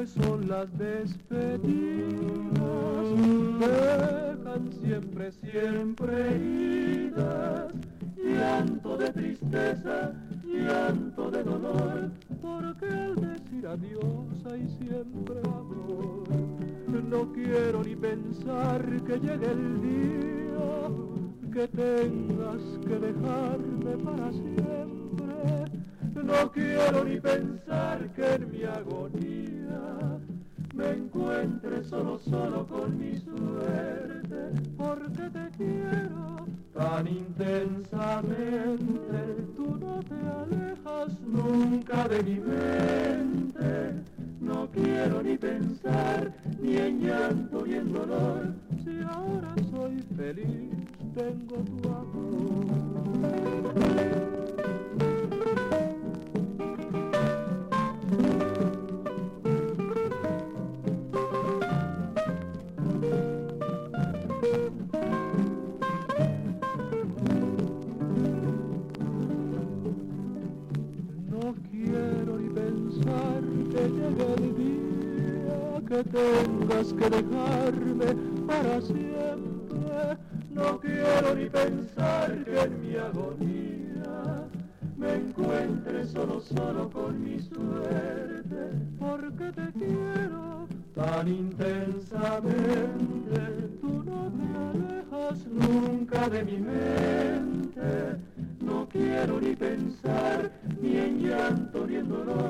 las despedidas dejan siempre, siempre heridas, llanto de tristeza, llanto de dolor, porque al decir adiós hay siempre amor. No quiero ni pensar que llegue el día que tengas que dejarme para siempre no quiero ni pensar que en mi agonía me encuentre solo, solo con mi suerte, porque te quiero tan intensamente. Tú no te alejas nunca de mi mente. No quiero ni pensar ni en llanto ni en dolor. Si ahora soy feliz, tengo tu amor. Que tengas que dejarme para siempre. No quiero ni pensar que en mi agonía me encuentre solo, solo con mi suerte, porque te quiero tan intensamente. Tú no te alejas nunca de mi mente. No quiero ni pensar ni en llanto ni en dolor